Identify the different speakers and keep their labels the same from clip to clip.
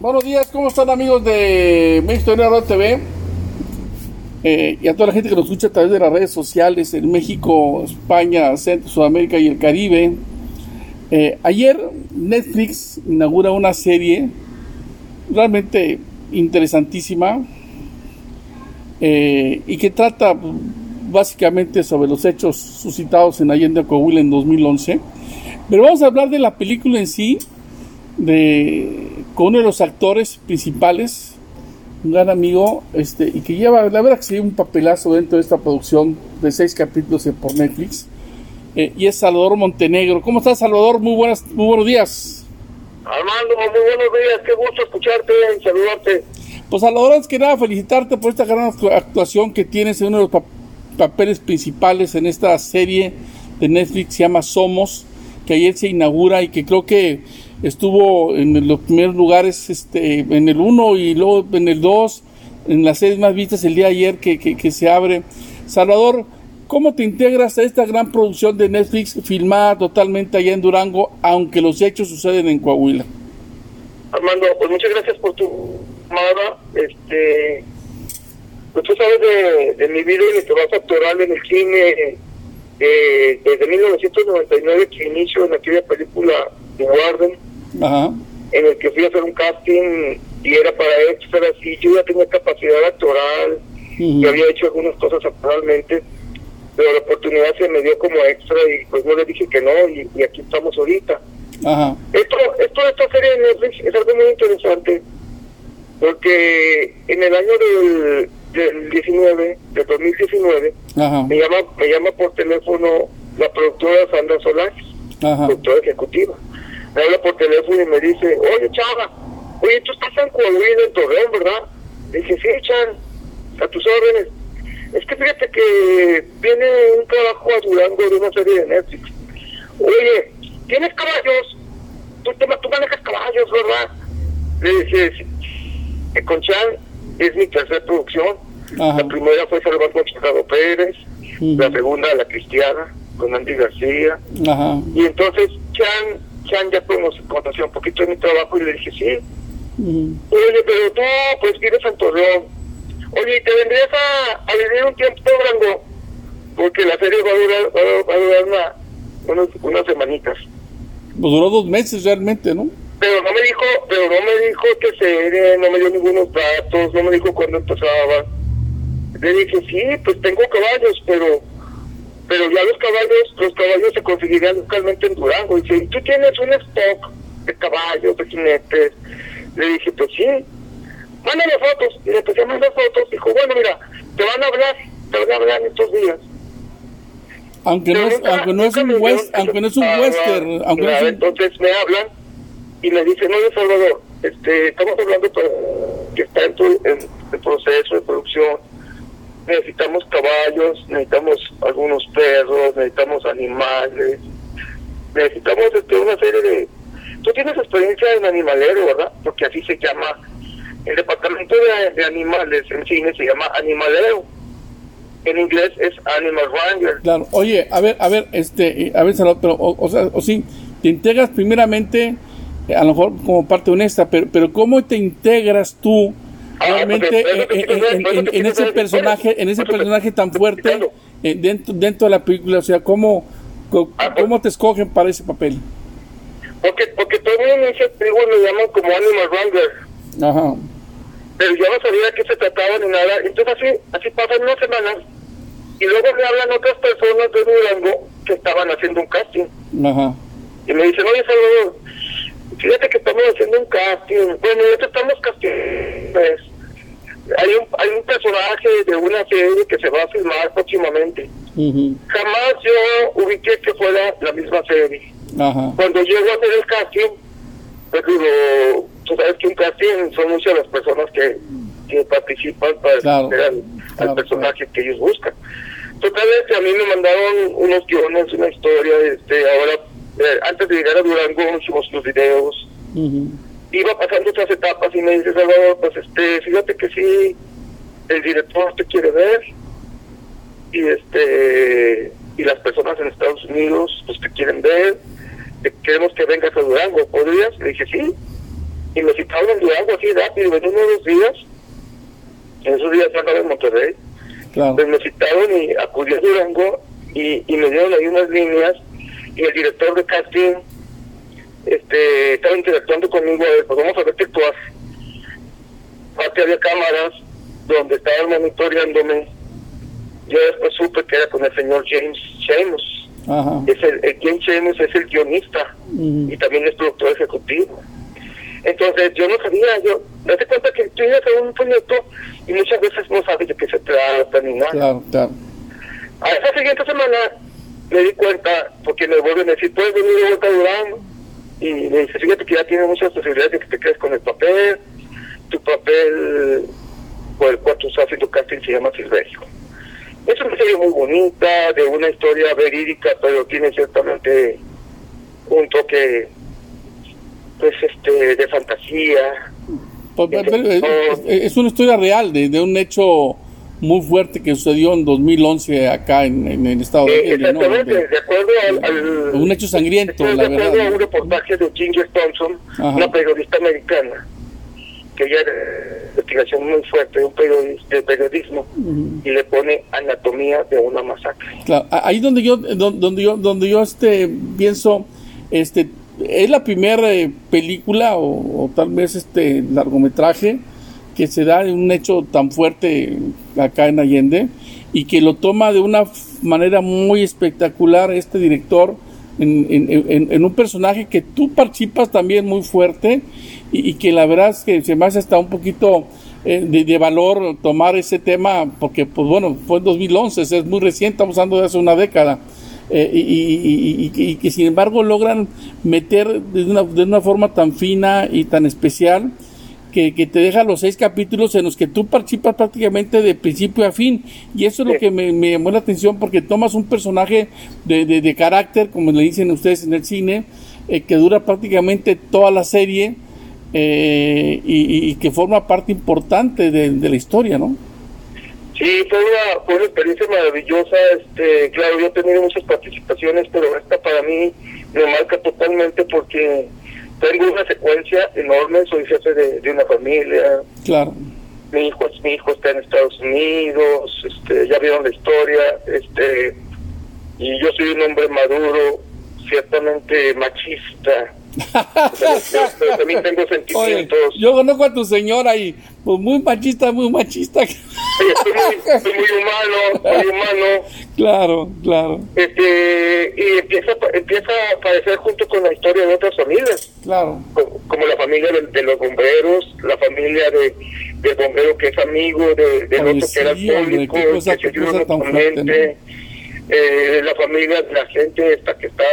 Speaker 1: Buenos días, ¿cómo están amigos de México Radio TV? Eh, y a toda la gente que nos escucha a través de las redes sociales en México, España, Centro, Sudamérica y el Caribe. Eh, ayer Netflix inaugura una serie realmente interesantísima eh, y que trata básicamente sobre los hechos suscitados en Allende Coahuila en 2011. Pero vamos a hablar de la película en sí, de con uno de los actores principales, un gran amigo, este, y que lleva, la verdad que se un papelazo dentro de esta producción de seis capítulos por Netflix, eh, y es Salvador Montenegro. ¿Cómo estás, Salvador? Muy, buenas, muy buenos días.
Speaker 2: Armando, muy buenos días, qué gusto escucharte y saludarte.
Speaker 1: Pues Salvador, antes que nada, felicitarte por esta gran actuación que tienes en uno de los papeles principales en esta serie de Netflix, se llama Somos, que ayer se inaugura y que creo que estuvo en los primeros lugares, este, en el 1 y luego en el 2, en las series más vistas el día de ayer que, se abre. Salvador, ¿cómo te integras a esta gran producción de Netflix filmada totalmente allá en Durango, aunque los hechos suceden en Coahuila?
Speaker 2: Armando, pues muchas gracias por tu llamada. Este, pues tú sabes de, de mi vida y mi trabajo actoral en el cine eh, desde 1999 que inicio en aquella película The Warden en el que fui a hacer un casting y era para extras y yo ya tenía capacidad actoral y había hecho algunas cosas actualmente pero la oportunidad se me dio como extra y pues no le dije que no y, aquí estamos ahorita. Esto, esto de esta serie de Netflix es algo muy interesante porque en el año del, del 19, del 2019, me llama me llama por teléfono la productora Sandra Solares, productora ejecutiva me habla por teléfono y me dice, oye, chava, oye, tú estás en Coahuila, en Torreón, ¿verdad? Le dije, sí, Chan, a tus órdenes. Es que fíjate que viene un trabajo a Durango de una serie de Netflix. Oye, ¿tienes caballos? Tú, te, tú manejas caballos, ¿verdad? Le dije, sí. con Chan es mi tercera producción. La primera fue Salvador Chicago Pérez, la segunda La Cristiana, con Andy García. Y entonces Chan Chan ya podemos conocer un poquito de mi trabajo y le dije, sí. Oye, pero tú, pues vives en Torreón. Oye, ¿te vendrías a, a vivir un tiempo grande? Porque la serie va a durar, va a, durar una, unas, unas semanitas.
Speaker 1: Pues duró dos meses realmente, ¿no?
Speaker 2: Pero no me dijo, pero no me dijo que serie, no me dio ningunos datos, no me dijo cuándo empezaba. Le dije, sí, pues tengo caballos, pero pero ya los caballos, los caballos se conseguirían localmente en Durango. Y si tú tienes un stock de caballos, de jinetes, le dije, pues sí, mándame fotos. Y le empecé a mandar fotos. Dijo, bueno, mira, te van a hablar, te van a hablar estos días.
Speaker 1: Aunque no, es, aunque no es un west, aunque no es un western, aunque no es un...
Speaker 2: entonces me hablan y me dicen, oye Salvador, este, estamos hablando de que está en, tu, en el proceso de producción necesitamos caballos, necesitamos algunos perros, necesitamos animales, necesitamos este, una serie de... Tú tienes experiencia en animalero, ¿verdad? Porque así se llama. El departamento de, animales en cine se llama animalero. En inglés es Animal Ranger.
Speaker 1: Claro, oye, a ver, a ver, este, a ver, pero, o, sea, o sí, te integras primeramente, eh, a lo mejor como parte honesta, pero, pero ¿cómo te integras tú? Realmente en, ese personaje en ese personaje tan fuerte eh, dentro dentro de la película o sea cómo ah, cómo te escogen para ese papel
Speaker 2: porque porque todavía en ese película me llaman como Animal Ranger ajá. Pero yo no sabía de qué se trataba ni nada. Entonces así así pasan unas semanas y luego me hablan otras personas de Durango que estaban haciendo un casting. Ajá. Y me dicen oye Salvador fíjate que estamos haciendo un casting. Bueno ya te estamos casting pues, hay un, hay un personaje de una serie que se va a filmar próximamente. Jamás yo ubiqué que fuera la misma serie. Cuando llego a hacer el casting, pues digo, tú sabes que un casting son muchas las personas que, que participan para al, personaje que ellos buscan. Total que a mí me mandaron unos guiones, una historia, este, ahora, eh, antes de llegar a Durango, hicimos los videos iba pasando otras etapas y me dice Salvador, pues este, fíjate que sí, el director te quiere ver y este y las personas en Estados Unidos pues te quieren ver, te, queremos que vengas a Durango, ¿podrías? Le dije sí. y me citaron en Durango así rápido, en uno de los días, en esos días andaba en Monterrey,
Speaker 1: Claro.
Speaker 2: pues me citaron y acudí a Durango y, y me dieron ahí unas líneas y el director de casting este estaba interactuando conmigo, a ver, pues vamos a ver qué tú haces. Aparte había cámaras donde estaban monitoreándome. Yo después supe que era con el señor James Sheamus.
Speaker 1: Ajá.
Speaker 2: Es el, el James Sheamus es el guionista y también es productor ejecutivo. Entonces yo no sabía, yo, date cuenta que tú llegas a un proyecto y muchas veces no sabes de qué se trata ni nada.
Speaker 1: Claro, claro.
Speaker 2: A esa siguiente semana me di cuenta, porque me vuelven a decir, puedes venir de vuelta a Durango. Y me dice, fíjate que ya tiene muchas posibilidades de que te quedes con el papel. Tu papel por el cual tú estás haciendo casting se llama Silverio. Es una serie muy bonita, de una historia verídica, pero tiene ciertamente un toque pues este de fantasía.
Speaker 1: Pues, pero, es- es una historia real de, de un hecho muy fuerte que sucedió en 2011 acá en, en el estado
Speaker 2: Eh,
Speaker 1: de Illinois.
Speaker 2: exactamente,
Speaker 1: de-
Speaker 2: de acuerdo al, al-
Speaker 1: Un hecho sangriento, la
Speaker 2: de acuerdo
Speaker 1: verdad,
Speaker 2: a un reportaje de Ginger Thompson,
Speaker 1: Ajá.
Speaker 2: una periodista americana, que ella investigación muy fuerte, un de periodismo, y le pone anatomía de una masacre.
Speaker 1: Claro, ahí donde yo don- donde yo donde yo este pienso este es la primera eh, película o, o tal vez este largometraje que se da en un hecho tan fuerte acá en Allende y que lo toma de una manera muy espectacular este director en, en- en- en un personaje que tú participas también muy fuerte y, que la verdad es que se me hace hasta un poquito eh, de, de valor tomar ese tema porque pues bueno fue en 2011 es muy reciente estamos hablando de hace una década eh, y- y- y- y que sin embargo logran meter de una, de una forma tan fina y tan especial que, que te deja los seis capítulos en los que tú participas prácticamente de principio a fin. Y eso es lo que me, me llamó la atención porque tomas un personaje de, de- de carácter, como le dicen ustedes en el cine, eh, que dura prácticamente toda la serie eh, y, y- y que forma parte importante de, de la historia, ¿no?
Speaker 2: Sí, fue una, fue una experiencia maravillosa. Este, claro, yo he tenido muchas participaciones, pero esta para mí me marca totalmente porque tengo una secuencia enorme. Soy jefe de, de una familia,
Speaker 1: Claro.
Speaker 2: mi hijo mi hijo está en Estados Unidos este ya vieron la historia este y yo soy un hombre maduro ciertamente machista pero, pero- pero también tengo
Speaker 1: Oye,
Speaker 2: sentimientos
Speaker 1: yo conozco a tu señora y pues muy machista, muy machista.
Speaker 2: Oye, estoy muy, estoy muy humano muy humano
Speaker 1: claro, claro,
Speaker 2: este y empieza a- empieza a aparecer junto con la historia de otras
Speaker 1: claro.
Speaker 2: como, como la familia de, de los bomberos, la familia de del bombero que es amigo de,
Speaker 1: Oye,
Speaker 2: otro que era alcohólico,
Speaker 1: cosa-
Speaker 2: que se ayuda mutuamente, eh, la familia de la gente esta que está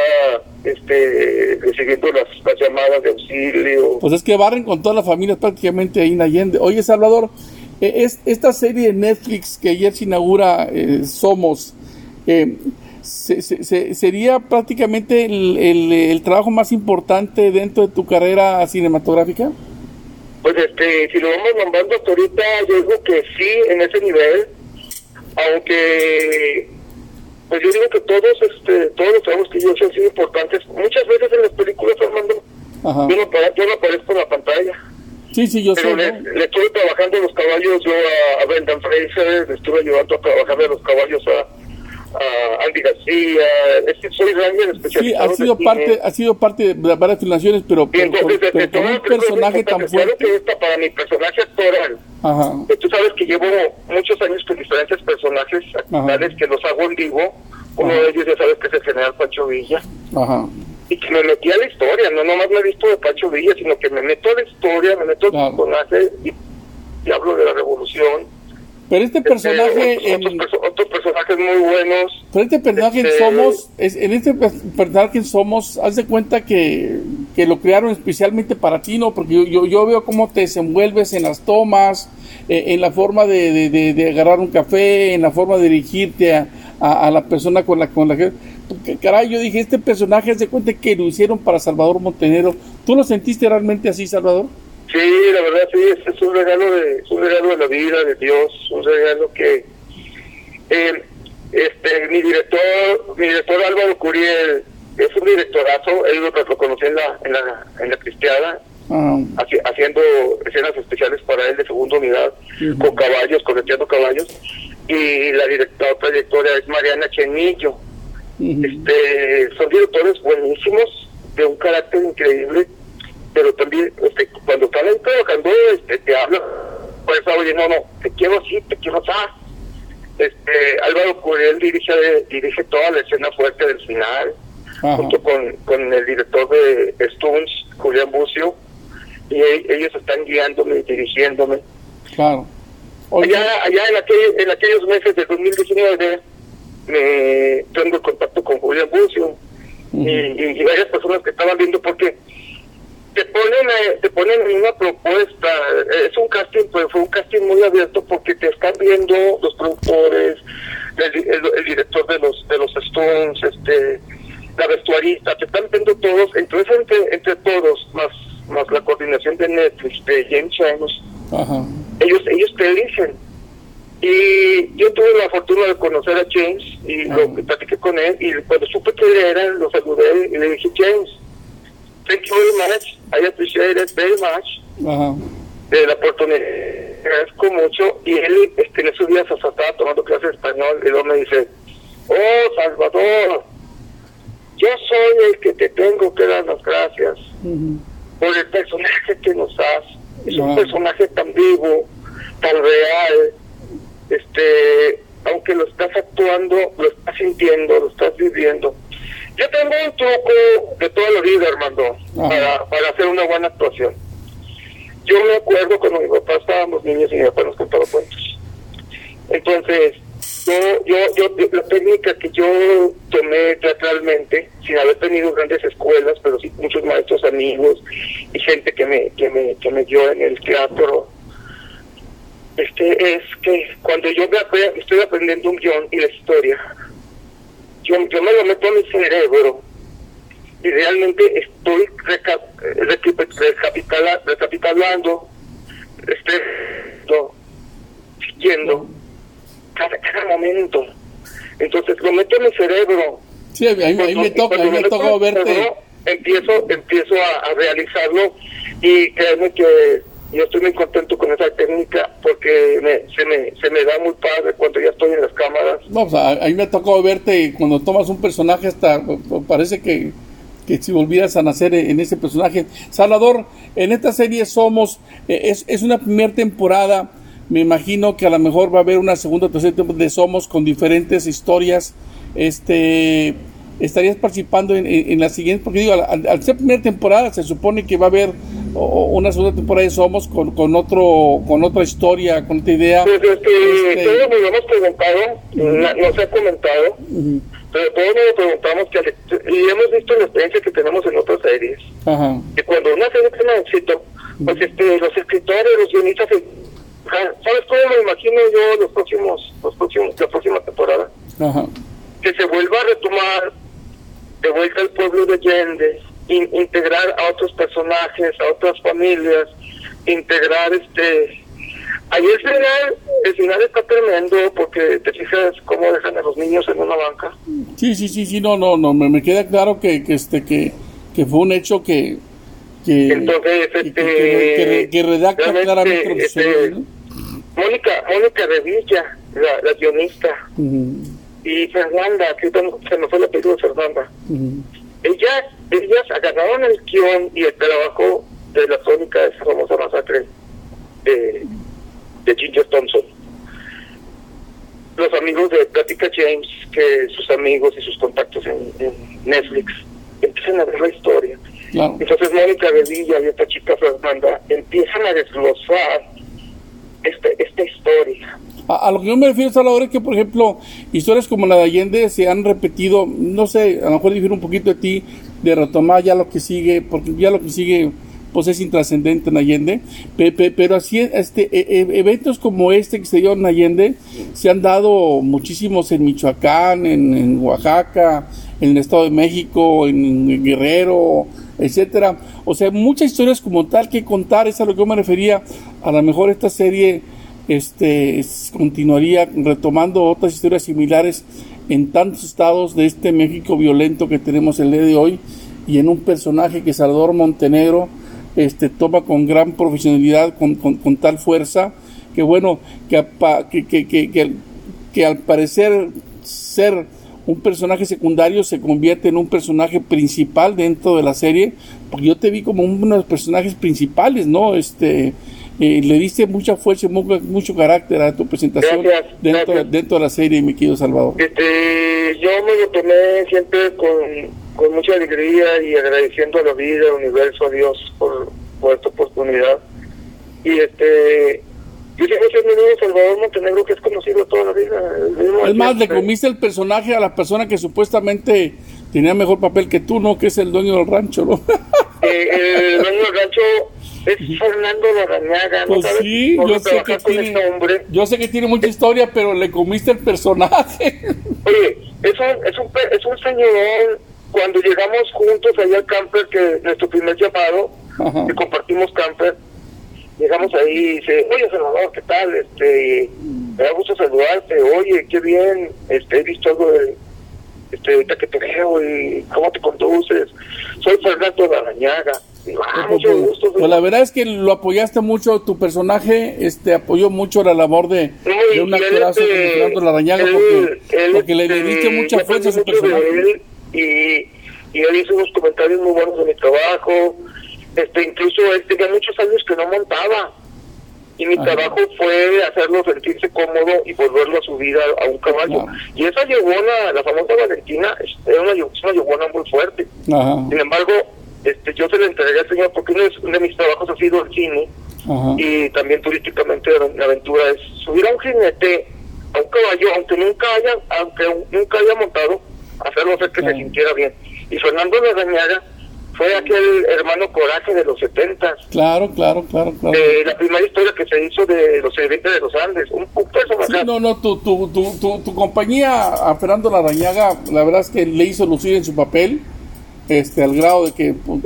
Speaker 2: este recibiendo las, las llamadas de auxilio.
Speaker 1: Pues es que barren con todas las familias prácticamente ahí en Allende. Oye, Salvador, eh, es, esta serie de Netflix que ayer se inaugura, eh, Somos, eh, se- se- se- ¿sería prácticamente el, el- el trabajo más importante dentro de tu carrera cinematográfica?
Speaker 2: Pues este, si lo vamos nombrando hasta ahorita, yo digo que sí, en ese nivel, aunque pues yo digo que todos este todos los trabajos que yo he hecho han sido importantes. Muchas veces en las películas, Armando,
Speaker 1: Ajá.
Speaker 2: yo no, yo no aparezco en la pantalla.
Speaker 1: Sí, sí, yo
Speaker 2: Pero
Speaker 1: sé.
Speaker 2: le, le estuve trabajando los caballos yo a, a Brendan Fraser, le estuve ayudando a trabajar de los caballos a, a Andy García. Es que soy Ranger
Speaker 1: Sí, ha sido parte,
Speaker 2: cine.
Speaker 1: ha sido parte de varias filmaciones, pero, pero, con-
Speaker 2: entonces,
Speaker 1: pero un personaje tan fuerte.
Speaker 2: que esta para mi personaje actoral,
Speaker 1: Ajá.
Speaker 2: que tú sabes que llevo muchos años con diferentes personajes actorales que los hago en vivo. Uno
Speaker 1: Ajá.
Speaker 2: de ellos ya sabes que es el general Pancho Villa.
Speaker 1: Ajá.
Speaker 2: Y que me metí a la historia, no nomás me he visto de Pancho Villa, sino que me meto a la historia, me meto
Speaker 1: Claro.
Speaker 2: al personaje y, y hablo de la revolución.
Speaker 1: Pero este personaje
Speaker 2: Este, otros,
Speaker 1: en,
Speaker 2: otros perso- otros personajes muy buenos.
Speaker 1: Pero este personaje en
Speaker 2: Este-
Speaker 1: Somos, es, en este personaje en Somos, haz de cuenta que, que lo crearon especialmente para ti, ¿no? Porque yo, yo, yo veo cómo te desenvuelves en las tomas, eh, en la forma de, de, de- de agarrar un café, en la forma de dirigirte a, a, a la persona con la, con la que... Porque, caray, yo dije, este personaje, haz de cuenta que lo hicieron para Salvador Montenegro. ¿Tú lo sentiste realmente así, Salvador?
Speaker 2: Sí, la verdad sí, es, es un regalo de es un regalo de la vida, de Dios, un regalo que eh, este mi director, mi director Álvaro Curiel es un directorazo, él lo, lo conocí en la, en la, en la cristiana, ah. haciendo escenas especiales para él de segunda unidad, con caballos, correteando caballos. Y la, directora, otra directora es Mariana Chenillo. este, son directores buenísimos, de un carácter increíble, pero también este, cuando ahí trabajando, este, te hablan, pues, oye, no, no, te quiero así, te quiero así este, Álvaro Curiel dirige, dirige toda la escena fuerte del final, junto con, con el director de Stones, Julián Bucio, y ellos están guiándome y dirigiéndome.
Speaker 1: Claro.
Speaker 2: Allá, allá en, en aquellos meses de 2019 me tengo contacto con Julián Bucio y, y, varias personas que estaban viendo porque te ponen eh, te ponen una propuesta es un casting pues fue un casting muy abierto porque te están viendo los productores el, director de los de los Stones este la vestuarista te están viendo todos. Entonces entre, entre todos más más la coordinación de Netflix de James James ellos ellos te eligen. Y yo tuve la fortuna de conocer a James y lo platiqué con él y cuando supe que él era lo oportunidad. Agradezco mucho. Y él este, en esos días hasta estaba tomando clases de español y luego me dice, oh, Salvador, yo soy el que te tengo que dar las gracias por el personaje que nos das. Es un personaje tan vivo, tan real. Este, aunque lo estás actuando, lo estás sintiendo, lo estás viviendo yo tengo un truco de toda la vida, Armando, para, para hacer una buena actuación. Yo me acuerdo cuando mi papá estábamos niños y mi papá nos contaba cuentos. Entonces, yo, yo, yo, la técnica que yo tomé teatralmente, sin haber tenido grandes escuelas, pero sí muchos maestros amigos y gente que me, que me, que me dio en el teatro, este, es que cuando yo estoy aprendiendo un guion y la historia, yo, me lo meto en mi cerebro y realmente estoy recapitulando, estoy siguiendo cada, cada momento. Entonces lo meto en mi cerebro.
Speaker 1: Sí, a mí, me toca, a mí me toca verte.
Speaker 2: empiezo, empiezo a, a realizarlo y créeme que yo estoy muy contento con esa técnica porque se, me, se me da muy padre cuando ya estoy en las cámaras.
Speaker 1: No, o sea, a mí me ha tocado verte cuando tomas un personaje hasta parece que, que si volvieras a nacer en ese personaje. Salvador, en esta serie somos, eh, es, es una primera temporada, me imagino que a lo mejor va a haber una segunda o tercera temporada de Somos con diferentes historias. Este estarías participando en, en, la siguiente, porque digo, al, ser primera temporada se supone que va a haber una segunda temporada de Somos con, con otro con otra historia, con otra idea.
Speaker 2: Pues este, este... todos nos hemos preguntado, no, se ha comentado, pero todos nos preguntamos que, y hemos visto la experiencia que tenemos en otras series, Ajá. que cuando una serie tiene éxito, pues este, los escritores, los guionistas, ¿sabes cómo me imagino yo los próximos, los próximos, la próxima temporada? Ajá. Que se vuelva a retomar de vuelta al pueblo de Allende, integrar a otros personajes, a otras familias, integrar este... Ahí el final, el final está tremendo porque te fijas cómo dejan a los niños en una banca.
Speaker 1: Sí, sí, sí, sí, no, no, no, me, me queda claro que, que este, que, que fue un hecho que, que,
Speaker 2: Entonces, este,
Speaker 1: que, redacta claramente
Speaker 2: este, Mónica, Mónica Revilla, la, la guionista, y Fernanda, que se me fue el apellido de Fernanda. Ellas, ellas agarraron el guion y el trabajo de la crónica de de, de Ginger Thompson. Los amigos de Plática James, que sus amigos y sus contactos en, Netflix, empiezan a ver la historia. Entonces Mónica Revilla y esta chica Fernanda empiezan a desglosar este, esta historia
Speaker 1: a, lo que yo me refiero, es que, por ejemplo, historias como la de Allende se han repetido, no sé, a lo mejor difiere un poquito de ti, de retomar ya lo que sigue, porque ya lo que sigue pues es intrascendente en Allende, pero así este e, e, eventos como este que se dio en Allende se han dado muchísimos en Michoacán, en, Oaxaca, en el Estado de México, en, Guerrero, etcétera. O sea, muchas historias como tal que contar, es a lo que yo me refería, a lo mejor esta serie este continuaría retomando otras historias similares en tantos estados de este México violento que tenemos el día de hoy y en un personaje que Salvador Montenegro este, toma con gran profesionalidad, con, con, tal fuerza, que bueno, que, que, que, que, al parecer ser un personaje secundario se convierte en un personaje principal dentro de la serie, porque yo te vi como uno de los personajes principales, ¿no? Este, eh, le diste mucha fuerza, mucho, mucho carácter a tu presentación dentro, dentro de la serie, mi querido Salvador.
Speaker 2: Este, yo me lo tomé siempre con, con mucha alegría y agradeciendo a la vida, al universo, a Dios por, por esta oportunidad. Y este, yo soy mi amigo Salvador Montenegro, que es conocido toda la vida.
Speaker 1: Es más, le comiste el personaje a la persona que supuestamente tenía mejor papel que tú, ¿no? Que es el dueño del rancho, ¿no?
Speaker 2: Eh, el dueño del rancho es Fernando Larañaga, ¿no
Speaker 1: pues Sí, yo sé, que tiene, yo sé que tiene mucha historia, pero le comiste el personaje.
Speaker 2: Oye, es un, es un, es un señor, cuando llegamos juntos allá al camper, que nuestro primer llamado, que compartimos camper, llegamos ahí y dice, oye Salvador, ¿qué tal? Este, me da gusto saludarte, oye, qué bien, este, he visto algo de, este, ahorita que te veo y cómo te conduces, soy Fernando Larañaga. Ah, mucho gusto,
Speaker 1: pues la verdad es que lo apoyaste mucho, tu personaje este apoyó mucho la labor de, de un actorazo este, Fernando Larañaga porque, porque le este, diste mucha fuerza a su personaje.
Speaker 2: Y, y él hizo unos comentarios muy buenos de mi trabajo, este, incluso él tenía muchos años que no montaba. Y mi trabajo fue hacerlo sentirse cómodo y volverlo a subir a, un caballo. Y esa yegona, la famosa Valentina, es una, una muy fuerte. Sin embargo, este, yo se la entregué al señor porque uno de, mis trabajos ha sido el cine. Y también turísticamente la aventura es subir a un jinete, a un caballo, aunque nunca haya, aunque nunca haya montado, hacerlo hacer que se sintiera bien. Y Fernando Lagañaga fue aquel hermano coraje de los 70.
Speaker 1: Claro, claro, claro, claro.
Speaker 2: la primera historia que se hizo de los eventos de los Andes, un, un
Speaker 1: sí, No, no, tu, tu, tu, tu, compañía a Fernando Larañaga, la verdad es que le hizo lucir en su papel, este, al grado de que
Speaker 2: pues,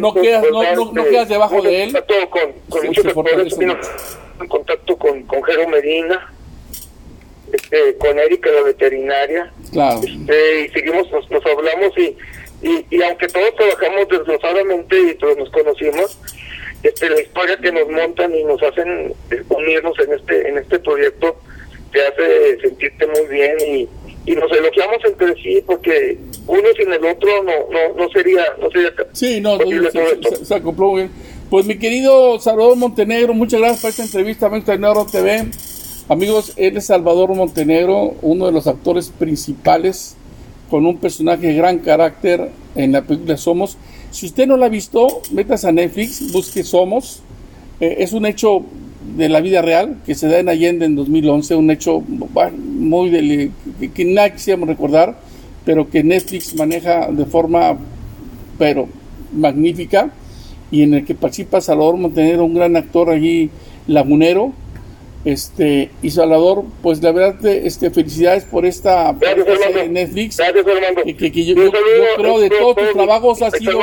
Speaker 2: no,
Speaker 1: quedas, no, no, quedas debajo de él.
Speaker 2: Con, con muchos en contacto con, con Jero Medina, este, con Erika la veterinaria.
Speaker 1: Claro.
Speaker 2: Este, y seguimos, nos, nos hablamos y y, aunque todos trabajamos desglosadamente y todos nos conocimos, este, la historia que nos montan y nos hacen eh, unirnos en este en este proyecto te hace sentirte muy bien y, y nos elogiamos entre sí porque uno sin el otro no no, no sería no sería
Speaker 1: sí no, se, se, acopló bien pues mi querido Salvador Montenegro muchas gracias por esta entrevista a Negro TV amigos él es Salvador Montenegro uno de los actores principales con un personaje de gran carácter en la película Somos. Si usted no la ha visto, metas a Netflix, busque Somos. Eh, es un hecho de la vida real que se da en Allende en 2011, un hecho muy de, que, que nadie quisiéramos recordar, pero que Netflix maneja de forma pero magnífica y en el que participa Salvador Montenegro, un gran actor allí lagunero, este y Salvador pues la verdad este felicidades por esta,
Speaker 2: Gracias,
Speaker 1: Netflix.
Speaker 2: Gracias,
Speaker 1: que, que yo, yo, creo de todos tus trabajos ha sido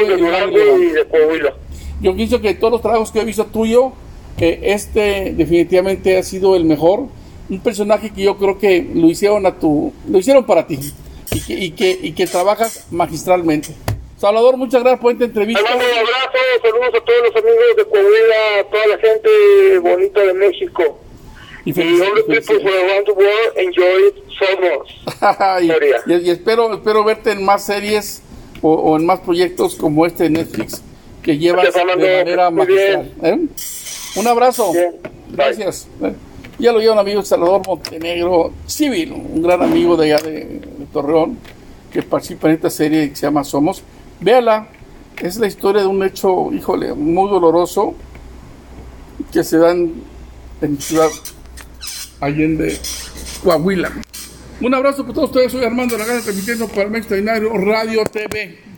Speaker 1: yo pienso que de todos los trabajos que he visto tuyo que este definitivamente ha sido el mejor. Un personaje que yo creo que lo hicieron a tu lo hicieron para ti y que y que, y que trabajas magistralmente. Salvador, muchas gracias por esta entrevista.
Speaker 2: un abrazo, saludos a todos los amigos de Coahuila, a toda la gente bonita de México. Y,
Speaker 1: y, y, espero, verte en más series o, en más proyectos como este de Netflix que llevas de manera magistral. ¿eh? Un abrazo. Gracias. ¿eh? Ya lo lleva un amigo Salvador Montenegro Civil, un gran amigo de allá de, Torreón, que participa en esta serie que se llama Somos. Véala, es la historia de un hecho, híjole, muy doloroso que se dan en Ciudad Allende, Coahuila. Un abrazo para todos ustedes, soy Armando Lagana transmitiendo para el Extraordinario Radio TV.